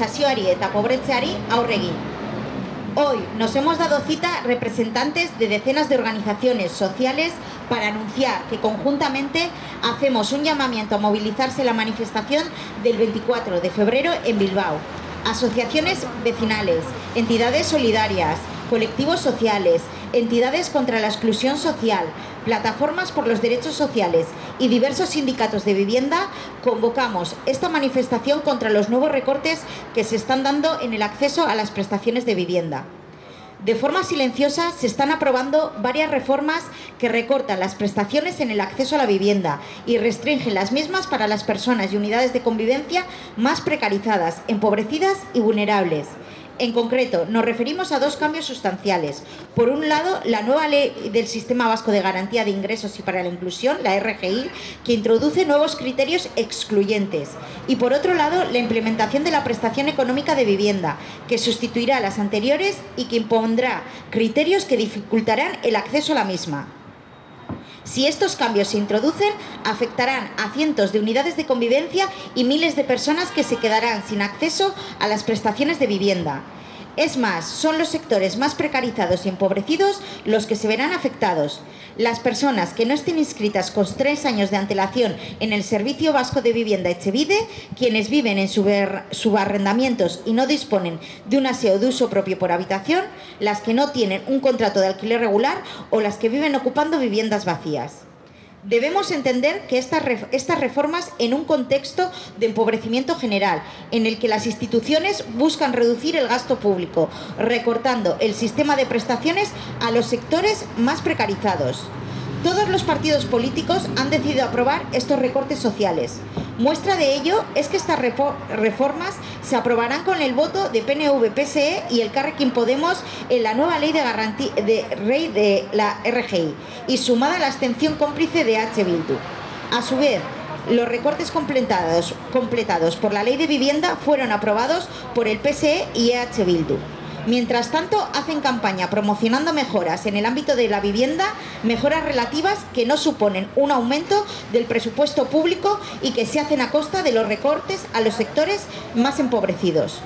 eta pobretzeari aurre egin. Hoy nos hemos dado cita representantes de decenas de organizaciones sociales para anunciar que conjuntamente hacemos un llamamiento a movilizarse la manifestación del 24 de febrero en Bilbao. Asociaciones vecinales, entidades solidarias, colectivos sociales, entidades contra la exclusión social, plataformas por los derechos sociales y diversos sindicatos de vivienda, convocamos esta manifestación contra los nuevos recortes que se están dando en el acceso a las prestaciones de vivienda. De forma silenciosa se están aprobando varias reformas que recortan las prestaciones en el acceso a la vivienda y restringen las mismas para las personas y unidades de convivencia más precarizadas, empobrecidas y vulnerables. En concreto, nos referimos a dos cambios sustanciales. Por un lado, la nueva ley del Sistema Vasco de Garantía de Ingresos y para la Inclusión, la RGI, que introduce nuevos criterios excluyentes. Y por otro lado, la implementación de la prestación económica de vivienda, que sustituirá a las anteriores y que impondrá criterios que dificultarán el acceso a la misma. Si estos cambios se introducen, afectarán a cientos de unidades de convivencia y miles de personas que se quedarán sin acceso a las prestaciones de vivienda. Es más, son los sectores más precarizados y empobrecidos los que se verán afectados. Las personas que no estén inscritas con tres años de antelación en el Servicio Vasco de Vivienda Echevide, quienes viven en subarrendamientos y no disponen de un aseo de uso propio por habitación, las que no tienen un contrato de alquiler regular o las que viven ocupando viviendas vacías. Debemos entender que estas, reformas en un contexto de empobrecimiento general, en el que las instituciones buscan reducir el gasto público, recortando el sistema de prestaciones a los sectores más precarizados. Todos los partidos políticos han decidido aprobar estos recortes sociales. Muestra de ello es que estas reformas se aprobarán con el voto de PNV, PSE y el Carrequín Podemos en la nueva ley de garantía de rey de la RGI y sumada a la abstención cómplice de H. Bildu. A su vez, los recortes completados, completados por la ley de vivienda fueron aprobados por el PSE y EH Bildu. Mientras tanto, hacen campaña promocionando mejoras en el ámbito de la vivienda, mejoras relativas que no suponen un aumento del presupuesto público y que se hacen a costa de los recortes a los sectores más empobrecidos.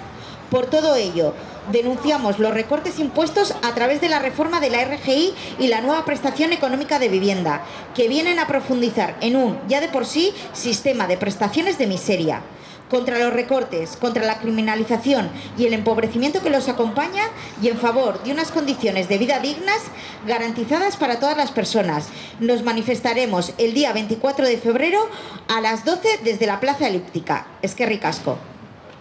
Por todo ello, denunciamos los recortes impuestos a través de la reforma de la RGI y la nueva prestación económica de vivienda, que vienen a profundizar en un, ya de por sí, sistema de prestaciones de miseria contra los recortes, contra la criminalización y el empobrecimiento que los acompaña y en favor de unas condiciones de vida dignas garantizadas para todas las personas. Nos manifestaremos el día 24 de febrero a las 12 desde la Plaza Elíptica. Es que ricasco.